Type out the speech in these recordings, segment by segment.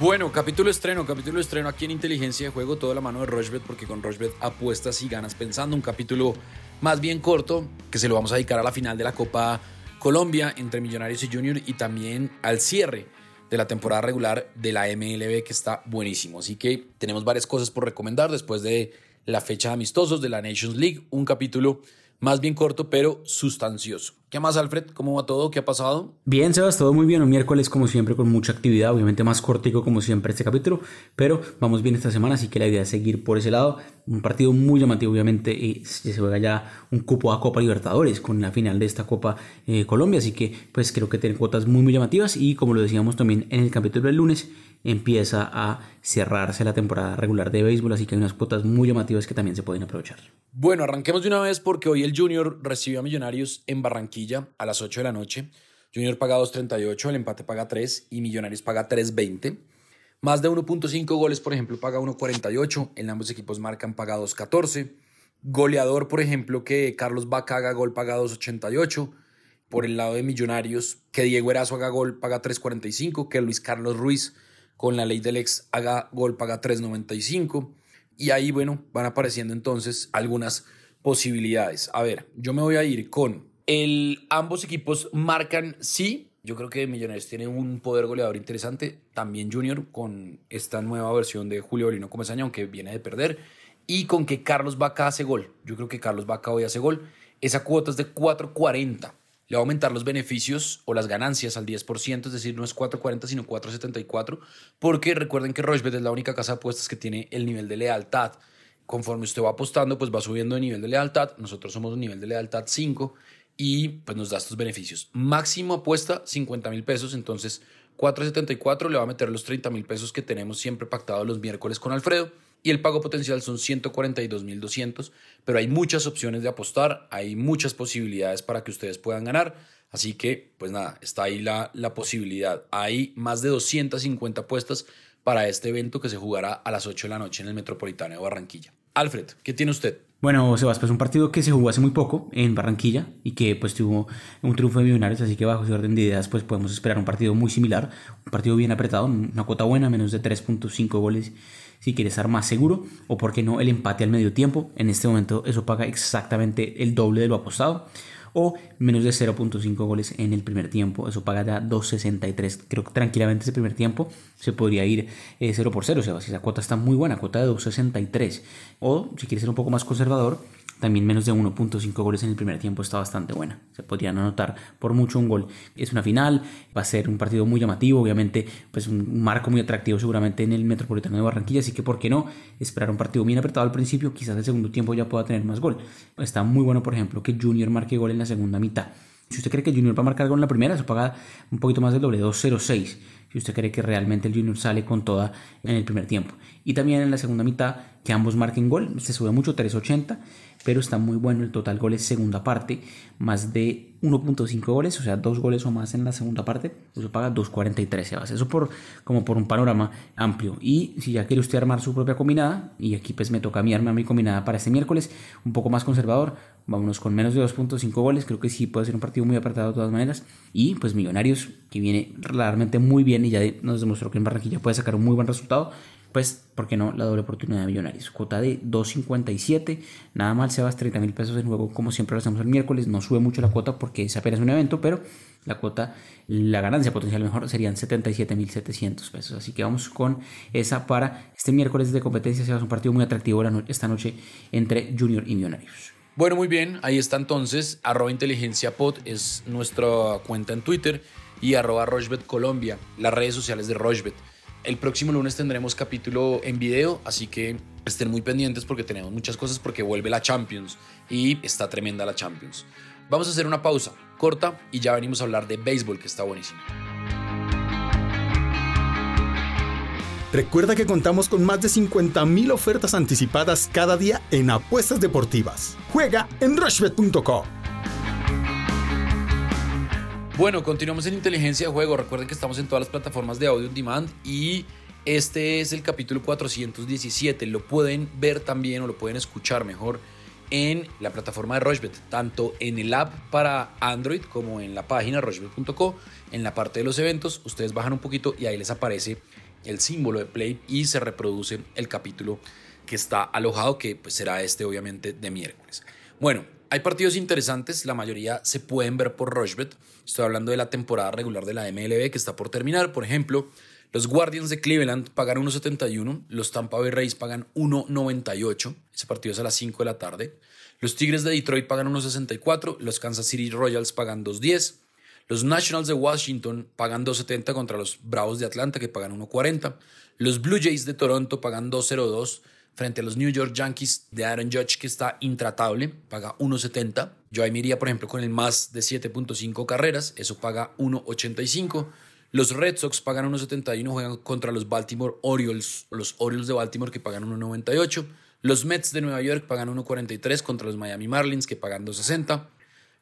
Bueno, capítulo estreno, capítulo estreno aquí en Inteligencia de Juego, toda la mano de Rochbet, porque con Rochbet apuestas y ganas pensando. Un capítulo más bien corto, que se lo vamos a dedicar a la final de la Copa Colombia entre Millonarios y Junior y también al cierre de la temporada regular de la MLB, que está buenísimo. Así que tenemos varias cosas por recomendar después de la fecha de amistosos de la Nations League, un capítulo más bien corto, pero sustancioso. ¿Qué más, Alfred? ¿Cómo va todo? ¿Qué ha pasado? Bien, Sebas, todo muy bien. Un miércoles, como siempre, con mucha actividad. Obviamente más cortico, como siempre, este capítulo. Pero vamos bien esta semana, así que la idea es seguir por ese lado. Un partido muy llamativo, obviamente. Y se juega ya un cupo a Copa Libertadores con la final de esta Copa eh, Colombia. Así que, pues creo que tienen cuotas muy, muy llamativas. Y como lo decíamos también en el capítulo del lunes, empieza a cerrarse la temporada regular de béisbol. Así que hay unas cuotas muy llamativas que también se pueden aprovechar. Bueno, arranquemos de una vez porque hoy el Junior recibió a Millonarios en Barranquilla a las 8 de la noche. Junior paga 2.38, el empate paga 3 y Millonarios paga 3.20. Más de 1.5 goles, por ejemplo, paga 1.48. En ambos equipos marcan paga 2.14. Goleador, por ejemplo, que Carlos Vaca haga gol paga 2.88. Por el lado de Millonarios, que Diego Erazo haga gol paga 3.45. Que Luis Carlos Ruiz, con la ley del ex, haga gol paga 3.95. Y ahí, bueno, van apareciendo entonces algunas posibilidades. A ver, yo me voy a ir con el ambos equipos marcan sí. Yo creo que Millonarios tiene un poder goleador interesante. También Junior con esta nueva versión de Julio Bolino Comesaña, aunque viene de perder. Y con que Carlos Vaca hace gol. Yo creo que Carlos Vaca hoy hace gol. Esa cuota es de 4.40 le va a aumentar los beneficios o las ganancias al 10%, es decir, no es 4.40 sino 4.74, porque recuerden que Rochebet es la única casa de apuestas que tiene el nivel de lealtad. Conforme usted va apostando, pues va subiendo de nivel de lealtad. Nosotros somos un nivel de lealtad 5 y pues nos da estos beneficios. Máximo apuesta 50 mil pesos, entonces 4.74 le va a meter los 30 mil pesos que tenemos siempre pactados los miércoles con Alfredo y el pago potencial son 142.200, pero hay muchas opciones de apostar, hay muchas posibilidades para que ustedes puedan ganar, así que pues nada, está ahí la, la posibilidad. Hay más de 250 apuestas para este evento que se jugará a las 8 de la noche en el Metropolitano de Barranquilla. Alfred, ¿qué tiene usted? Bueno, Sebas, pues un partido que se jugó hace muy poco en Barranquilla y que pues tuvo un triunfo de Millonarios, así que bajo ese orden de ideas pues podemos esperar un partido muy similar, un partido bien apretado, una cuota buena, menos de 3.5 goles si quieres estar más seguro o por qué no el empate al medio tiempo. En este momento eso paga exactamente el doble de lo apostado o menos de 0.5 goles en el primer tiempo. Eso paga ya 2.63. Creo que tranquilamente ese primer tiempo se podría ir 0 eh, por 0. O sea, esa cuota está muy buena, cuota de 2.63. O si quieres ser un poco más conservador, también menos de 1.5 goles en el primer tiempo está bastante buena. Se podrían anotar por mucho un gol. Es una final, va a ser un partido muy llamativo, obviamente, pues un marco muy atractivo seguramente en el Metropolitano de Barranquilla, así que por qué no esperar un partido bien apretado al principio, quizás el segundo tiempo ya pueda tener más gol. Está muy bueno, por ejemplo, que Junior marque gol en la segunda mitad. Si usted cree que Junior va a marcar gol en la primera, eso paga un poquito más del doble, 2.06 si usted cree que realmente el Junior sale con toda en el primer tiempo. Y también en la segunda mitad, que ambos marquen gol, se sube mucho, 3.80, pero está muy bueno el total goles segunda parte, más de 1.5 goles, o sea, dos goles o más en la segunda parte, eso paga 2.43 Eso por, como por un panorama amplio. Y si ya quiere usted armar su propia combinada, y aquí pues me toca a mí armar mi combinada para este miércoles, un poco más conservador, vámonos con menos de 2.5 goles, creo que sí puede ser un partido muy apretado de todas maneras. Y pues Millonarios, que viene realmente muy bien y ya nos demostró que en Barranquilla puede sacar un muy buen resultado, pues, ¿por qué no? La doble oportunidad de Millonarios. Cuota de 2.57, nada mal, se va 30 mil pesos en juego, como siempre lo hacemos el miércoles. No sube mucho la cuota porque es apenas un evento, pero la cuota, la ganancia potencial mejor serían 77.700 pesos. Así que vamos con esa para este miércoles de competencia. Se va a un partido muy atractivo esta noche entre Junior y Millonarios. Bueno, muy bien, ahí está entonces, arroba inteligencia es nuestra cuenta en Twitter y arroba Rochbet Colombia, las redes sociales de Rochbet. El próximo lunes tendremos capítulo en video, así que estén muy pendientes porque tenemos muchas cosas porque vuelve la Champions y está tremenda la Champions. Vamos a hacer una pausa corta y ya venimos a hablar de béisbol que está buenísimo. Recuerda que contamos con más de 50.000 ofertas anticipadas cada día en apuestas deportivas. Juega en rushbet.com. Bueno, continuamos en Inteligencia de Juego. Recuerden que estamos en todas las plataformas de audio on demand y este es el capítulo 417. Lo pueden ver también o lo pueden escuchar mejor en la plataforma de Rochbet, tanto en el app para Android como en la página rochbet.co. En la parte de los eventos, ustedes bajan un poquito y ahí les aparece el símbolo de play y se reproduce el capítulo que está alojado, que pues, será este obviamente de miércoles. Bueno, hay partidos interesantes, la mayoría se pueden ver por Rushbet. Estoy hablando de la temporada regular de la MLB que está por terminar. Por ejemplo, los Guardians de Cleveland pagan 1.71, los Tampa Bay Rays pagan 1.98, ese partido es a las 5 de la tarde. Los Tigres de Detroit pagan 1.64, los Kansas City Royals pagan 2.10, los Nationals de Washington pagan 2.70 contra los Bravos de Atlanta que pagan 1.40, los Blue Jays de Toronto pagan 2.02 frente a los New York Yankees de Aaron Judge que está intratable, paga 1.70. Yo ahí me por ejemplo, con el más de 7.5 carreras, eso paga 1.85. Los Red Sox pagan 1.71, juegan contra los Baltimore Orioles, los Orioles de Baltimore que pagan 1.98. Los Mets de Nueva York pagan 1.43 contra los Miami Marlins que pagan 2.60.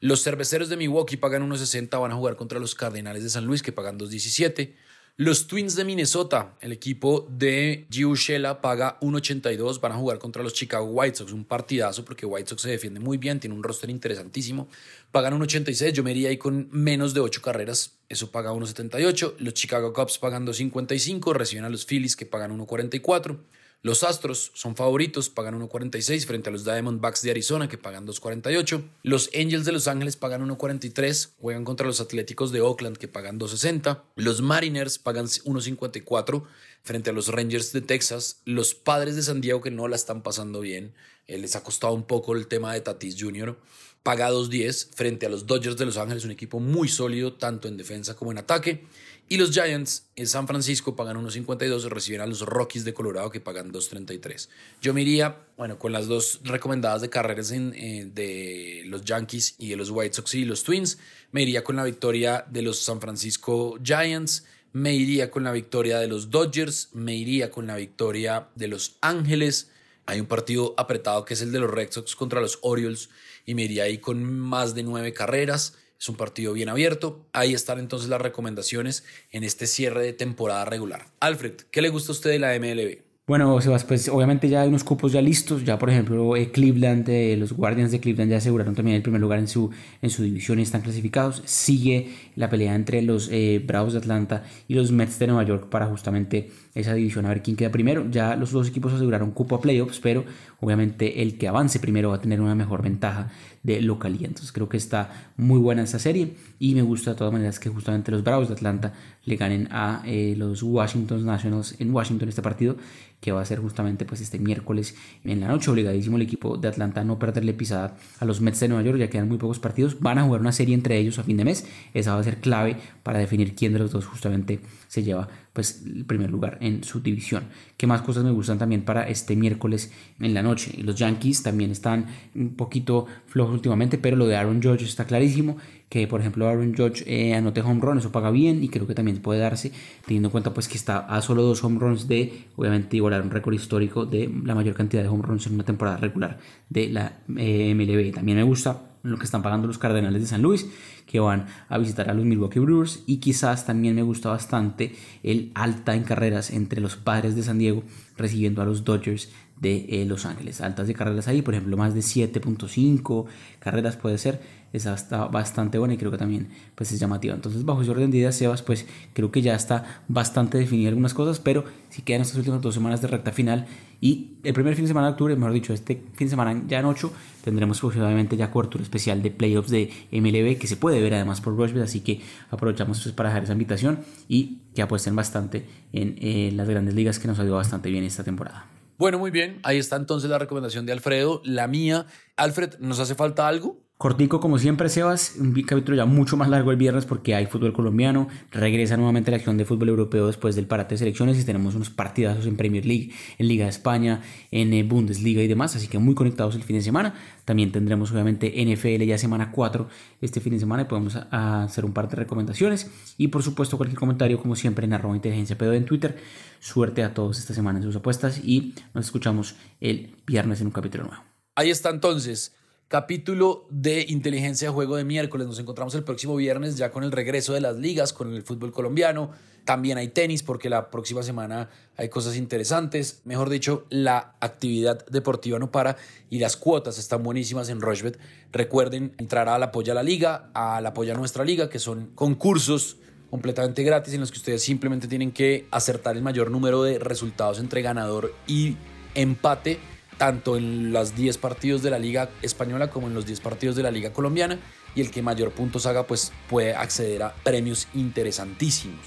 Los Cerveceros de Milwaukee pagan 1.60, van a jugar contra los Cardenales de San Luis que pagan 2.17. Los Twins de Minnesota, el equipo de Gio Shella paga 1.82, van a jugar contra los Chicago White Sox, un partidazo porque White Sox se defiende muy bien, tiene un roster interesantísimo. Pagan 1.86, yo me iría ahí con menos de 8 carreras, eso paga 1.78. Los Chicago Cubs pagan 2.55, reciben a los Phillies que pagan 1.44. Los Astros son favoritos, pagan 1.46 frente a los Diamondbacks de Arizona que pagan 2.48. Los Angels de Los Ángeles pagan 1.43, juegan contra los Atléticos de Oakland que pagan 2.60. Los Mariners pagan 1.54 frente a los Rangers de Texas. Los Padres de San Diego que no la están pasando bien, eh, les ha costado un poco el tema de Tatis Jr. Paga 2.10 frente a los Dodgers de Los Ángeles, un equipo muy sólido tanto en defensa como en ataque. Y los Giants en San Francisco pagan 1.52 y reciben a los Rockies de Colorado que pagan 2.33. Yo me iría, bueno, con las dos recomendadas de carreras eh, de los Yankees y de los White Sox y los Twins. Me iría con la victoria de los San Francisco Giants. Me iría con la victoria de los Dodgers. Me iría con la victoria de los Ángeles. Hay un partido apretado que es el de los Red Sox contra los Orioles y me iría ahí con más de nueve carreras. Es un partido bien abierto. Ahí están entonces las recomendaciones en este cierre de temporada regular. Alfred, ¿qué le gusta a usted de la MLB? Bueno, Sebas, pues obviamente ya hay unos cupos ya listos. Ya, por ejemplo, eh, Cleveland, eh, los Guardians de Cleveland ya aseguraron también el primer lugar en su, en su división y están clasificados. Sigue la pelea entre los eh, Bravos de Atlanta y los Mets de Nueva York para justamente esa división, a ver quién queda primero. Ya los dos equipos aseguraron cupo a playoffs, pero obviamente el que avance primero va a tener una mejor ventaja de localidad. Entonces creo que está muy buena esta serie y me gusta de todas maneras que justamente los Bravos de Atlanta le ganen a eh, los Washington Nationals en Washington este partido que va a ser justamente pues este miércoles en la noche. Obligadísimo el equipo de Atlanta a no perderle pisada a los Mets de Nueva York. Ya quedan muy pocos partidos. Van a jugar una serie entre ellos a fin de mes. Esa va a ser clave para definir quién de los dos justamente se lleva pues el primer lugar en su división. ¿Qué más cosas me gustan también para este miércoles en la noche? Los Yankees también están un poquito flojos últimamente, pero lo de Aaron Judge está clarísimo, que por ejemplo Aaron Judge eh, anote home run, eso paga bien y creo que también puede darse teniendo en cuenta pues que está a solo dos home runs de obviamente igualar un récord histórico de la mayor cantidad de home runs en una temporada regular de la eh, MLB. También me gusta lo que están pagando los Cardenales de San Luis, que van a visitar a los Milwaukee Brewers. Y quizás también me gusta bastante el alta en carreras entre los padres de San Diego recibiendo a los Dodgers de eh, Los Ángeles. Altas de carreras ahí, por ejemplo, más de 7.5 carreras puede ser. Esa está bastante buena y creo que también pues, es llamativa. Entonces, bajo ese orden de ideas, Sebas, pues creo que ya está bastante definido algunas cosas, pero si quedan estas últimas dos semanas de recta final y el primer fin de semana de octubre, mejor dicho, este fin de semana ya en 8, tendremos posiblemente ya cobertura especial de playoffs de MLB que se puede ver además por Rushbet, así que aprovechamos pues, para dejar esa invitación y que apuesten bastante en eh, las grandes ligas que nos ha ido bastante bien esta temporada. Bueno, muy bien. Ahí está entonces la recomendación de Alfredo. La mía. Alfred, ¿nos hace falta algo? Cortico, como siempre, Sebas, un capítulo ya mucho más largo el viernes porque hay fútbol colombiano, regresa nuevamente la acción de fútbol europeo después del parate de selecciones y tenemos unos partidazos en Premier League, en Liga de España, en eh, Bundesliga y demás, así que muy conectados el fin de semana. También tendremos obviamente NFL ya semana 4 este fin de semana y podemos hacer un par de recomendaciones y por supuesto cualquier comentario como siempre en arroba inteligencia pedo en Twitter. Suerte a todos esta semana en sus apuestas y nos escuchamos el viernes en un capítulo nuevo. Ahí está entonces capítulo de Inteligencia de Juego de miércoles. Nos encontramos el próximo viernes ya con el regreso de las ligas, con el fútbol colombiano. También hay tenis porque la próxima semana hay cosas interesantes. Mejor dicho, la actividad deportiva no para y las cuotas están buenísimas en Rochbet. Recuerden entrar al apoyo a la liga, al apoyo a nuestra liga, que son concursos completamente gratis en los que ustedes simplemente tienen que acertar el mayor número de resultados entre ganador y empate, tanto en los 10 partidos de la Liga Española como en los 10 partidos de la Liga Colombiana. Y el que mayor puntos haga, pues puede acceder a premios interesantísimos.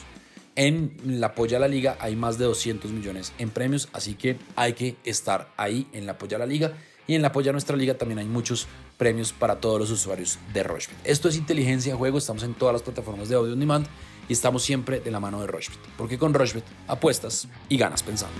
En la Apoya a la Liga hay más de 200 millones en premios, así que hay que estar ahí en la Apoya a la Liga. Y en la Apoya a nuestra liga también hay muchos premios para todos los usuarios de Rochebet. Esto es inteligencia de juego, estamos en todas las plataformas de audio on demand y estamos siempre de la mano de Rochebet, porque con Rochebet apuestas y ganas pensando.